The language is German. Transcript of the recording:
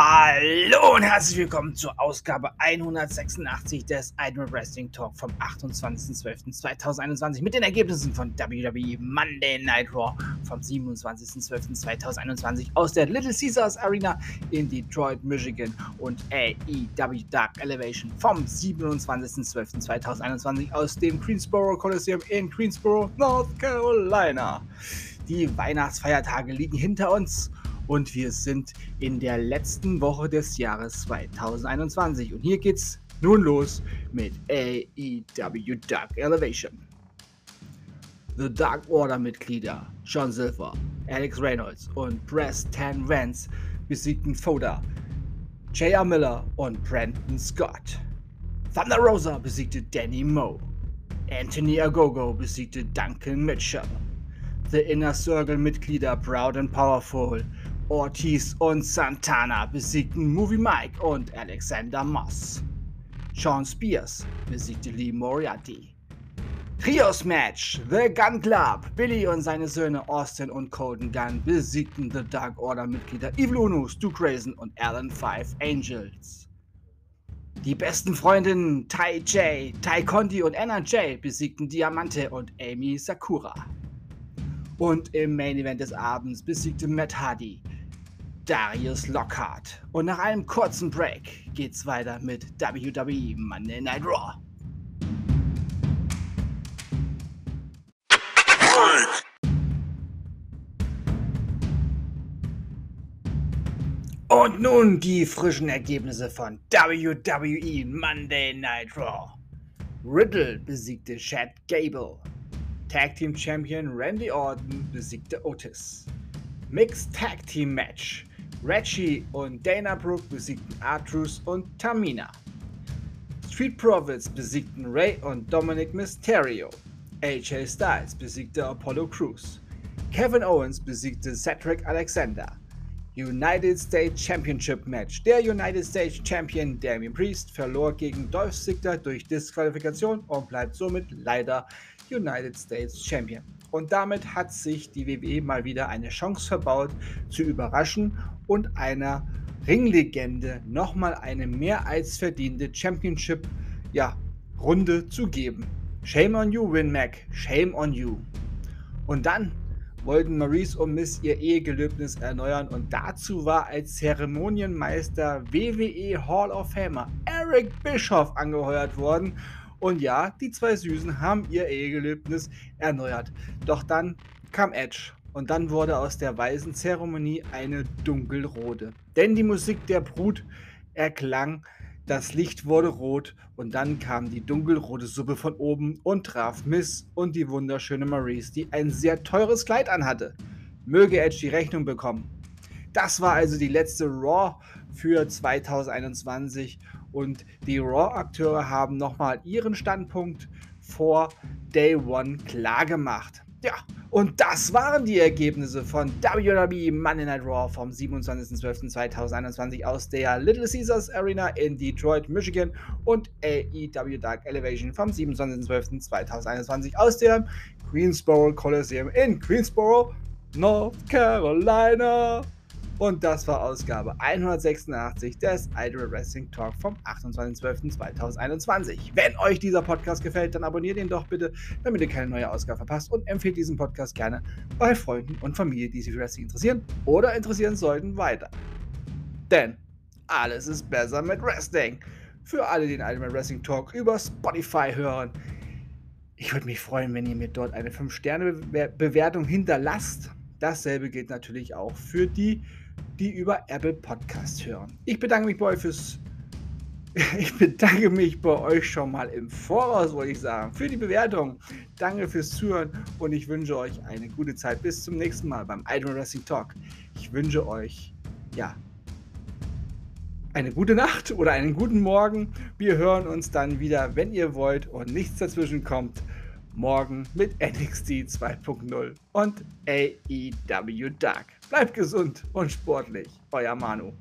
Hallo und herzlich willkommen zur Ausgabe 186 des Idol Wrestling Talk vom 28.12.2021 mit den Ergebnissen von WWE Monday Night Raw vom 27.12.2021 aus der Little Caesars Arena in Detroit, Michigan und AEW Dark Elevation vom 27.12.2021 aus dem Greensboro Coliseum in Greensboro, North Carolina. Die Weihnachtsfeiertage liegen hinter uns und wir sind in der letzten Woche des Jahres 2021. Und hier geht's nun los mit AEW Dark Elevation. The Dark Order Mitglieder John Silver, Alex Reynolds und Preston Vance besiegten Foda, J.R. Miller und Brandon Scott. Thunder Rosa besiegte Danny Moe. Anthony Agogo besiegte Duncan Mitchell. The Inner Circle Mitglieder Proud and Powerful Ortiz und Santana besiegten Movie Mike und Alexander Moss. Sean Spears besiegte Lee Moriarty. Trios Match, The Gun Club, Billy und seine Söhne Austin und Colton Gunn besiegten The Dark Order Mitglieder Evil Uno, Stu Grayson und Alan Five Angels. Die besten Freundinnen Tai J, Tai Conti und Anna J besiegten Diamante und Amy Sakura. Und im Main Event des Abends besiegte Matt Hardy Darius Lockhart. Und nach einem kurzen Break geht's weiter mit WWE Monday Night Raw. Und nun die frischen Ergebnisse von WWE Monday Night Raw. Riddle besiegte Chad Gable. Tag Team Champion Randy Orton besiegte Otis. Mixed Tag Team Match. Reggie und Dana Brooke besiegten Artrus und Tamina. Street Profits besiegten Ray und Dominic Mysterio. AJ Styles besiegte Apollo Crews. Kevin Owens besiegte Cedric Alexander. United States Championship Match. Der United States Champion Damien Priest verlor gegen Dolph Ziggler durch Disqualifikation und bleibt somit leider United States Champion. Und damit hat sich die WWE mal wieder eine Chance verbaut, zu überraschen und einer Ringlegende nochmal eine mehr als verdiente Championship ja, zu geben. Shame on you, Win Mac. Shame on you. Und dann wollten Maurice und Miss ihr Ehegelöbnis erneuern und dazu war als Zeremonienmeister WWE Hall of Famer Eric Bischoff angeheuert worden und ja, die zwei Süßen haben ihr Ehegelöbnis erneuert. Doch dann kam Edge und dann wurde aus der weißen Zeremonie eine dunkelrote. Denn die Musik der Brut erklang, das Licht wurde rot und dann kam die dunkelrote Suppe von oben und traf Miss und die wunderschöne Maurice, die ein sehr teures Kleid anhatte. Möge Edge die Rechnung bekommen. Das war also die letzte Raw für 2021 und die Raw-Akteure haben nochmal ihren Standpunkt vor Day One klargemacht. Ja, und das waren die Ergebnisse von WWE Monday Night Raw vom 27.12.2021 aus der Little Caesars Arena in Detroit, Michigan und AEW Dark Elevation vom 27.12.2021 aus dem Greensboro Coliseum in Greensboro, North Carolina. Und das war Ausgabe 186 des Idol Wrestling Talk vom 28.12.2021. Wenn euch dieser Podcast gefällt, dann abonniert ihn doch bitte, damit ihr keine neue Ausgabe verpasst und empfehlt diesen Podcast gerne bei Freunden und Familie, die sich für Wrestling interessieren oder interessieren sollten, weiter. Denn alles ist besser mit Wrestling. Für alle, die den Idol Wrestling Talk über Spotify hören, ich würde mich freuen, wenn ihr mir dort eine 5-Sterne-Bewertung hinterlasst. Dasselbe gilt natürlich auch für die die über Apple Podcast hören. Ich bedanke mich bei euch fürs. Ich bedanke mich bei euch schon mal im Voraus, wollte ich sagen, für die Bewertung. Danke fürs Zuhören und ich wünsche euch eine gute Zeit. Bis zum nächsten Mal beim Idol Wrestling Talk. Ich wünsche euch, ja, eine gute Nacht oder einen guten Morgen. Wir hören uns dann wieder, wenn ihr wollt und nichts dazwischen kommt, morgen mit NXT 2.0 und AEW Dark. Bleibt gesund und sportlich. Euer Manu.